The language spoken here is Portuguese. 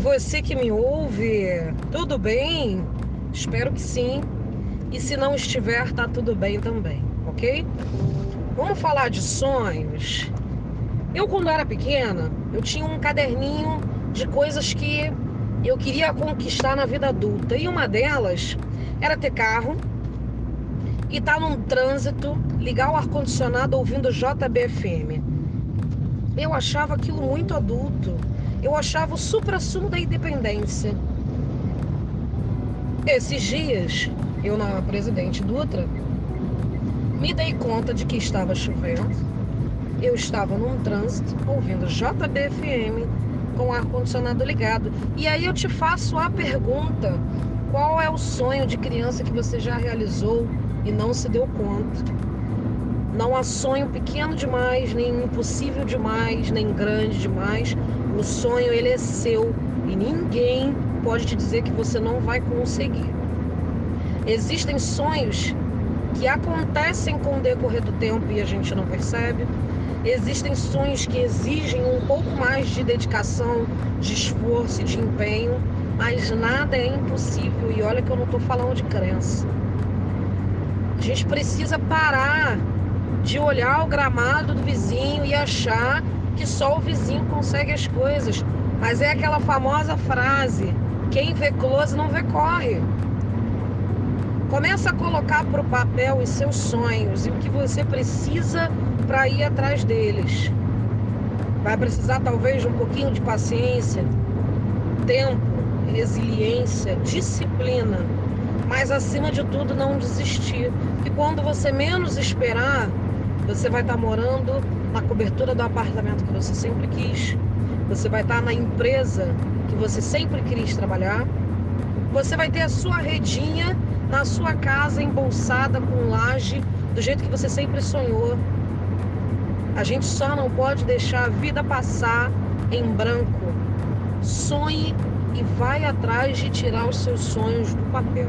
você que me ouve, tudo bem? Espero que sim. E se não estiver, tá tudo bem também, ok? Vamos falar de sonhos. Eu, quando era pequena, eu tinha um caderninho de coisas que eu queria conquistar na vida adulta. E uma delas era ter carro e estar tá num trânsito, ligar o ar-condicionado ouvindo JBFM. Eu achava aquilo muito adulto. Eu achava o supra-sumo da independência. Esses dias, eu na Presidente Dutra, me dei conta de que estava chovendo. Eu estava num trânsito ouvindo JBFM com o ar-condicionado ligado. E aí eu te faço a pergunta: qual é o sonho de criança que você já realizou e não se deu conta? Não há sonho pequeno demais, nem impossível demais, nem grande demais. O sonho ele é seu e ninguém pode te dizer que você não vai conseguir. Existem sonhos que acontecem com o decorrer do tempo e a gente não percebe. Existem sonhos que exigem um pouco mais de dedicação, de esforço e de empenho, mas nada é impossível. E olha que eu não estou falando de crença. A gente precisa parar de olhar o gramado do vizinho e achar que só o vizinho consegue as coisas. Mas é aquela famosa frase: quem vê close não vê corre. Começa a colocar para o papel os seus sonhos e o que você precisa para ir atrás deles. Vai precisar talvez de um pouquinho de paciência, tempo, resiliência, disciplina, mas acima de tudo não desistir. E quando você menos esperar, você vai estar morando na cobertura do apartamento que você sempre quis. Você vai estar na empresa que você sempre quis trabalhar. Você vai ter a sua redinha na sua casa embolsada com laje, do jeito que você sempre sonhou. A gente só não pode deixar a vida passar em branco. Sonhe e vai atrás de tirar os seus sonhos do papel.